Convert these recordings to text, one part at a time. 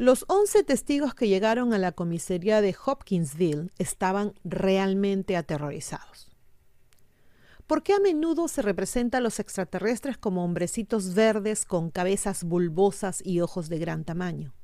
Los 11 testigos que llegaron a la comisaría de Hopkinsville estaban realmente aterrorizados. ¿Por qué a menudo se representa a los extraterrestres como hombrecitos verdes con cabezas bulbosas y ojos de gran tamaño?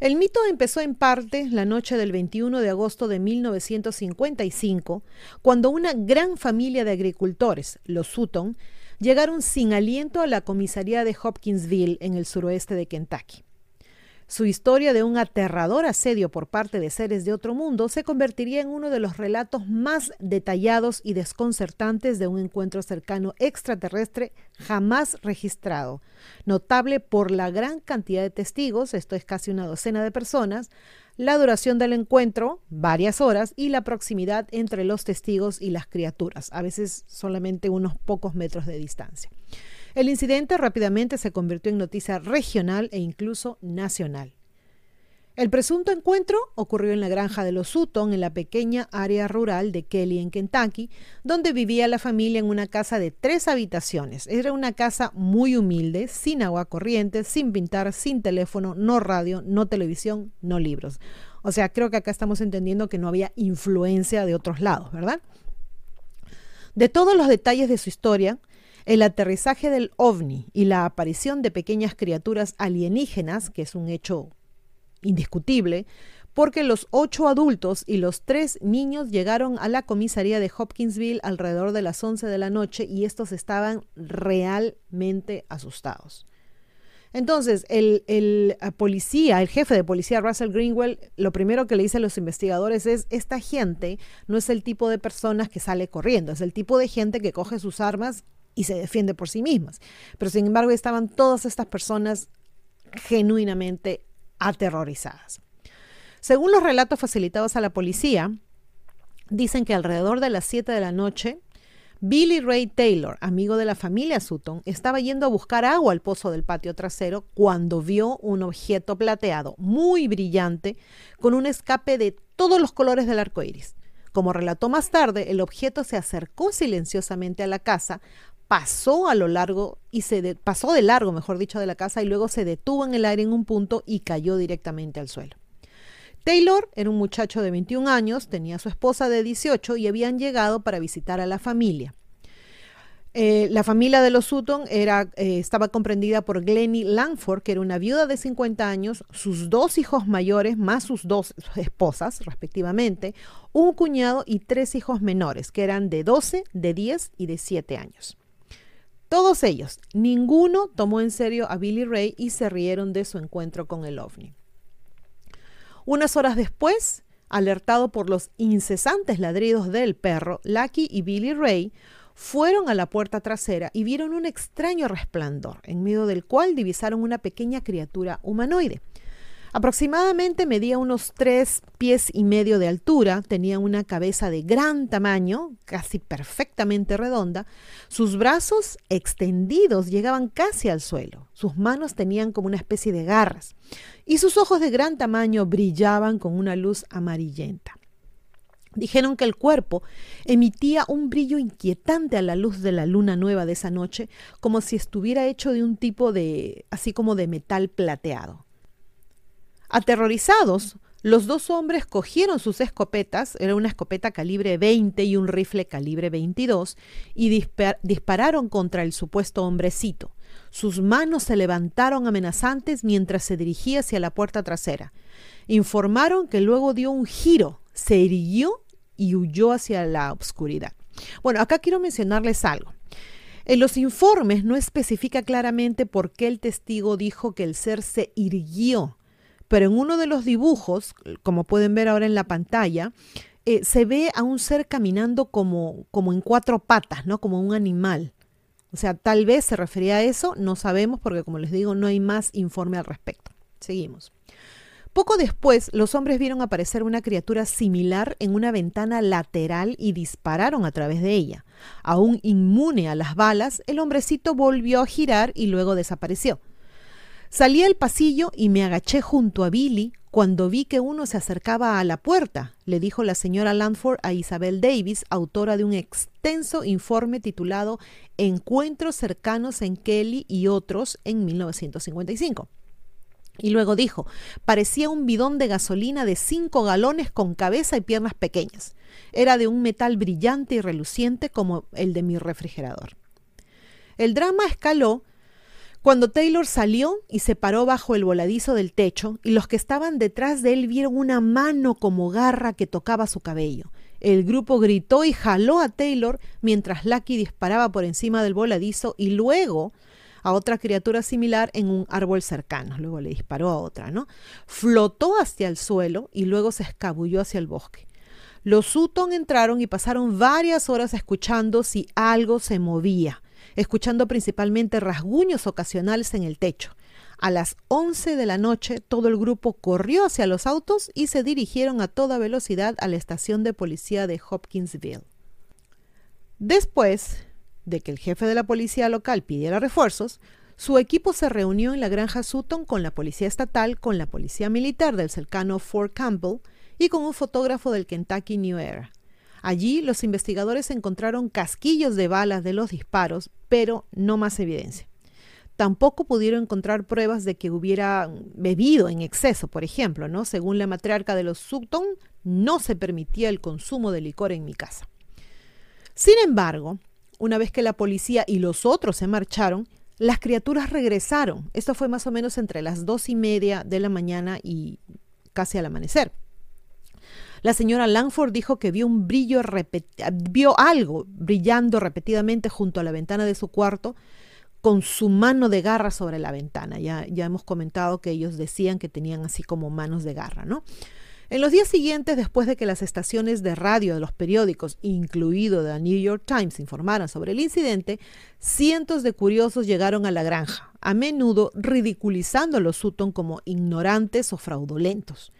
El mito empezó en parte la noche del 21 de agosto de 1955, cuando una gran familia de agricultores, los Sutton, llegaron sin aliento a la comisaría de Hopkinsville en el suroeste de Kentucky. Su historia de un aterrador asedio por parte de seres de otro mundo se convertiría en uno de los relatos más detallados y desconcertantes de un encuentro cercano extraterrestre jamás registrado, notable por la gran cantidad de testigos, esto es casi una docena de personas, la duración del encuentro, varias horas, y la proximidad entre los testigos y las criaturas, a veces solamente unos pocos metros de distancia. El incidente rápidamente se convirtió en noticia regional e incluso nacional. El presunto encuentro ocurrió en la granja de los Sutton, en la pequeña área rural de Kelly, en Kentucky, donde vivía la familia en una casa de tres habitaciones. Era una casa muy humilde, sin agua corriente, sin pintar, sin teléfono, no radio, no televisión, no libros. O sea, creo que acá estamos entendiendo que no había influencia de otros lados, ¿verdad? De todos los detalles de su historia, el aterrizaje del ovni y la aparición de pequeñas criaturas alienígenas, que es un hecho indiscutible, porque los ocho adultos y los tres niños llegaron a la comisaría de Hopkinsville alrededor de las 11 de la noche y estos estaban realmente asustados. Entonces, el, eh, policía, el jefe de policía, Russell Greenwell, lo primero que le dice a los investigadores es, esta gente no es el tipo de personas que sale corriendo, es el tipo de gente que coge sus armas y se defiende por sí mismas. Pero sin embargo estaban todas estas personas genuinamente aterrorizadas. Según los relatos facilitados a la policía, dicen que alrededor de las 7 de la noche, Billy Ray Taylor, amigo de la familia Sutton, estaba yendo a buscar agua al pozo del patio trasero cuando vio un objeto plateado muy brillante con un escape de todos los colores del arco iris. Como relató más tarde, el objeto se acercó silenciosamente a la casa, pasó a lo largo y se pasó de largo, mejor dicho, de la casa y luego se detuvo en el aire en un punto y cayó directamente al suelo. Taylor era un muchacho de 21 años, tenía su esposa de 18 y habían llegado para visitar a la familia. Eh, la familia de los Sutton era, eh, estaba comprendida por Glennie Langford, que era una viuda de 50 años, sus dos hijos mayores, más sus dos esposas, respectivamente, un cuñado y tres hijos menores, que eran de 12, de 10 y de 7 años. Todos ellos, ninguno tomó en serio a Billy Ray y se rieron de su encuentro con el ovni. Unas horas después, alertado por los incesantes ladridos del perro, Lucky y Billy Ray fueron a la puerta trasera y vieron un extraño resplandor, en medio del cual divisaron una pequeña criatura humanoide. Aproximadamente medía unos tres pies y medio de altura, tenía una cabeza de gran tamaño, casi perfectamente redonda, sus brazos extendidos llegaban casi al suelo, sus manos tenían como una especie de garras y sus ojos de gran tamaño brillaban con una luz amarillenta. Dijeron que el cuerpo emitía un brillo inquietante a la luz de la luna nueva de esa noche, como si estuviera hecho de un tipo de, así como de metal plateado. Aterrorizados, los dos hombres cogieron sus escopetas, era una escopeta calibre 20 y un rifle calibre 22, y dispararon contra el supuesto hombrecito. Sus manos se levantaron amenazantes mientras se dirigía hacia la puerta trasera. Informaron que luego dio un giro, se irguió y huyó hacia la oscuridad. Bueno, acá quiero mencionarles algo. En los informes no especifica claramente por qué el testigo dijo que el ser se irguió pero en uno de los dibujos, como pueden ver ahora en la pantalla, eh, se ve a un ser caminando como, como en cuatro patas, ¿no? Como un animal. O sea, tal vez se refería a eso, no sabemos porque como les digo, no hay más informe al respecto. Seguimos. Poco después, los hombres vieron aparecer una criatura similar en una ventana lateral y dispararon a través de ella. Aún inmune a las balas, el hombrecito volvió a girar y luego desapareció. Salí al pasillo y me agaché junto a Billy cuando vi que uno se acercaba a la puerta, le dijo la señora Landford a Isabel Davis, autora de un extenso informe titulado Encuentros cercanos en Kelly y otros en 1955. Y luego dijo, parecía un bidón de gasolina de cinco galones con cabeza y piernas pequeñas. Era de un metal brillante y reluciente como el de mi refrigerador. El drama escaló cuando Taylor salió y se paró bajo el voladizo del techo y los que estaban detrás de él vieron una mano como garra que tocaba su cabello. El grupo gritó y jaló a Taylor mientras Lucky disparaba por encima del voladizo y luego a otra criatura similar en un árbol cercano. Luego le disparó a otra, ¿no? Flotó hacia el suelo y luego se escabulló hacia el bosque. Los Sutton entraron y pasaron varias horas escuchando si algo se movía, escuchando principalmente rasguños ocasionales en el techo. A las 11 de la noche todo el grupo corrió hacia los autos y se dirigieron a toda velocidad a la estación de policía de Hopkinsville. Después, de que el jefe de la policía local pidiera refuerzos, su equipo se reunió en la granja Sutton con la policía estatal, con la policía militar del cercano Fort Campbell y con un fotógrafo del Kentucky New Era. Allí los investigadores encontraron casquillos de balas de los disparos, pero no más evidencia. Tampoco pudieron encontrar pruebas de que hubiera bebido en exceso, por ejemplo, ¿no? Según la matriarca de los Sutton, no se permitía el consumo de licor en mi casa. Sin embargo, una vez que la policía y los otros se marcharon, las criaturas regresaron. Esto fue más o menos entre las dos y media de la mañana y casi al amanecer. La señora Langford dijo que vio un brillo, vio algo brillando repetidamente junto a la ventana de su cuarto con su mano de garra sobre la ventana. Ya, ya hemos comentado que ellos decían que tenían así como manos de garra, ¿no? En los días siguientes, después de que las estaciones de radio de los periódicos, incluido The New York Times, informaran sobre el incidente, cientos de curiosos llegaron a la granja, a menudo ridiculizando a los Sutton como ignorantes o fraudulentos.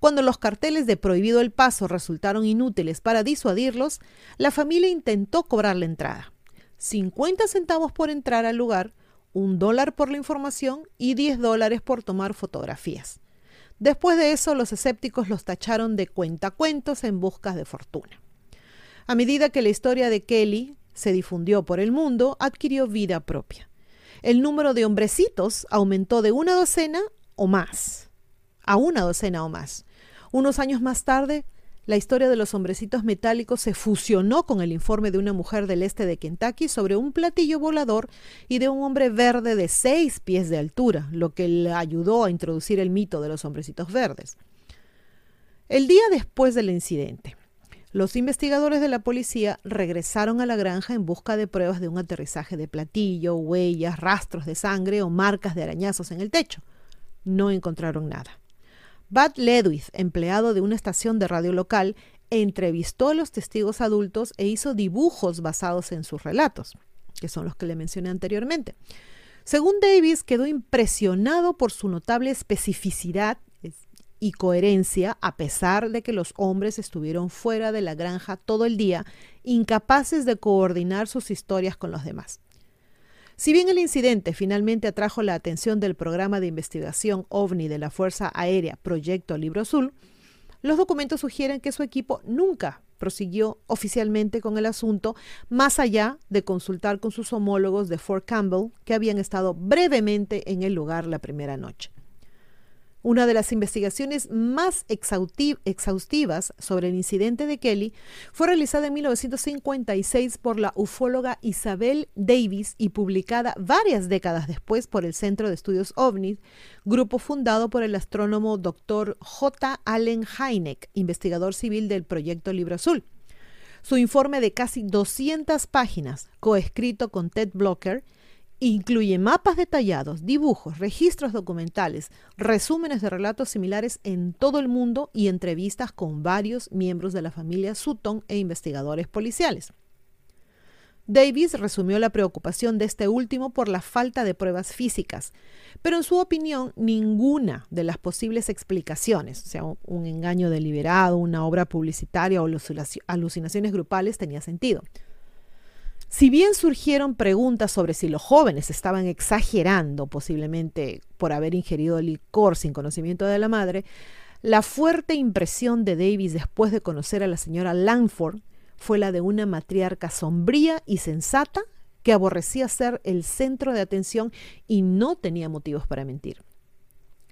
Cuando los carteles de prohibido el paso resultaron inútiles para disuadirlos, la familia intentó cobrar la entrada. 50 centavos por entrar al lugar, un dólar por la información y 10 dólares por tomar fotografías. Después de eso, los escépticos los tacharon de cuentacuentos en busca de fortuna. A medida que la historia de Kelly se difundió por el mundo, adquirió vida propia. El número de hombrecitos aumentó de una docena o más, a una docena o más. Unos años más tarde, la historia de los hombrecitos metálicos se fusionó con el informe de una mujer del este de Kentucky sobre un platillo volador y de un hombre verde de seis pies de altura, lo que le ayudó a introducir el mito de los hombrecitos verdes. El día después del incidente, los investigadores de la policía regresaron a la granja en busca de pruebas de un aterrizaje de platillo, huellas, rastros de sangre o marcas de arañazos en el techo. No encontraron nada. Bud Ledwith, empleado de una estación de radio local, entrevistó a los testigos adultos e hizo dibujos basados en sus relatos, que son los que le mencioné anteriormente. Según Davis, quedó impresionado por su notable especificidad y coherencia, a pesar de que los hombres estuvieron fuera de la granja todo el día, incapaces de coordinar sus historias con los demás. Si bien el incidente finalmente atrajo la atención del programa de investigación OVNI de la Fuerza Aérea Proyecto Libro Azul, los documentos sugieren que su equipo nunca prosiguió oficialmente con el asunto, más allá de consultar con sus homólogos de Fort Campbell, que habían estado brevemente en el lugar la primera noche. Una de las investigaciones más exhaustivas sobre el incidente de Kelly fue realizada en 1956 por la ufóloga Isabel Davis y publicada varias décadas después por el Centro de Estudios OVNI, grupo fundado por el astrónomo Dr. J. Allen Hynek, investigador civil del proyecto Libro Azul. Su informe de casi 200 páginas, coescrito con Ted Blocker, Incluye mapas detallados, dibujos, registros documentales, resúmenes de relatos similares en todo el mundo y entrevistas con varios miembros de la familia Sutton e investigadores policiales. Davis resumió la preocupación de este último por la falta de pruebas físicas, pero en su opinión ninguna de las posibles explicaciones, o sea, un engaño deliberado, una obra publicitaria o alucinaciones grupales tenía sentido. Si bien surgieron preguntas sobre si los jóvenes estaban exagerando, posiblemente por haber ingerido licor sin conocimiento de la madre, la fuerte impresión de Davis después de conocer a la señora Langford fue la de una matriarca sombría y sensata que aborrecía ser el centro de atención y no tenía motivos para mentir.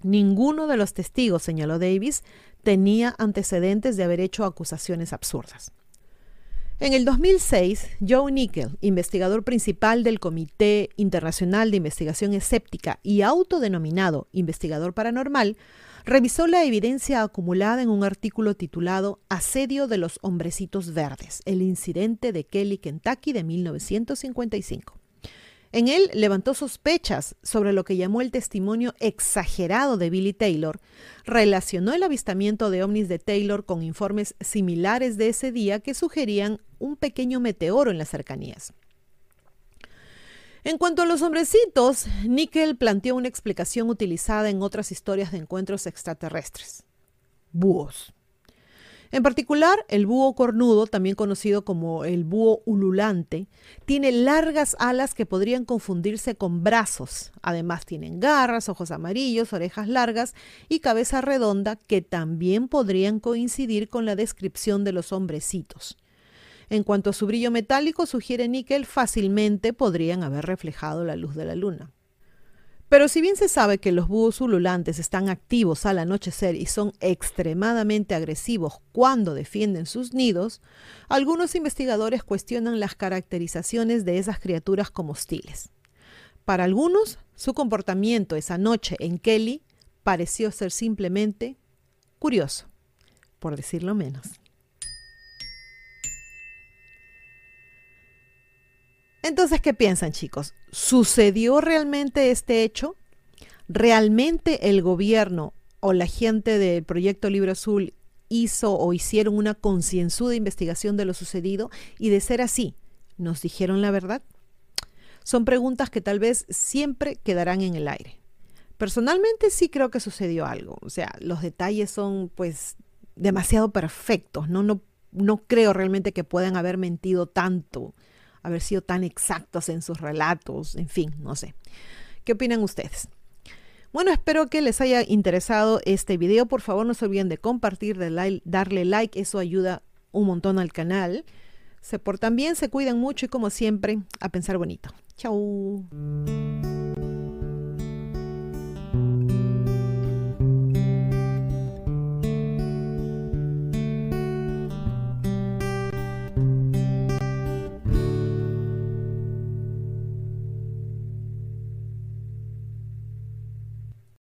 Ninguno de los testigos, señaló Davis, tenía antecedentes de haber hecho acusaciones absurdas. En el 2006, Joe Nickel, investigador principal del Comité Internacional de Investigación Escéptica y autodenominado investigador paranormal, revisó la evidencia acumulada en un artículo titulado Asedio de los Hombrecitos Verdes, el incidente de Kelly, Kentucky de 1955. En él levantó sospechas sobre lo que llamó el testimonio exagerado de Billy Taylor, relacionó el avistamiento de ovnis de Taylor con informes similares de ese día que sugerían un pequeño meteoro en las cercanías. En cuanto a los hombrecitos, Nickel planteó una explicación utilizada en otras historias de encuentros extraterrestres. Búhos. En particular, el búho cornudo, también conocido como el búho ululante, tiene largas alas que podrían confundirse con brazos. Además, tienen garras, ojos amarillos, orejas largas y cabeza redonda que también podrían coincidir con la descripción de los hombrecitos. En cuanto a su brillo metálico, sugiere níquel, fácilmente podrían haber reflejado la luz de la luna. Pero si bien se sabe que los búhos ululantes están activos al anochecer y son extremadamente agresivos cuando defienden sus nidos, algunos investigadores cuestionan las caracterizaciones de esas criaturas como hostiles. Para algunos, su comportamiento esa noche en Kelly pareció ser simplemente curioso, por decirlo menos. Entonces, ¿qué piensan chicos? ¿Sucedió realmente este hecho? ¿Realmente el gobierno o la gente del Proyecto Libro Azul hizo o hicieron una concienzuda investigación de lo sucedido? Y de ser así, ¿nos dijeron la verdad? Son preguntas que tal vez siempre quedarán en el aire. Personalmente sí creo que sucedió algo. O sea, los detalles son pues demasiado perfectos. No, no, no creo realmente que puedan haber mentido tanto haber sido tan exactos en sus relatos, en fin, no sé. ¿Qué opinan ustedes? Bueno, espero que les haya interesado este video. Por favor, no se olviden de compartir, de darle like, eso ayuda un montón al canal. Se portan bien, se cuidan mucho y como siempre, a pensar bonito. Chao.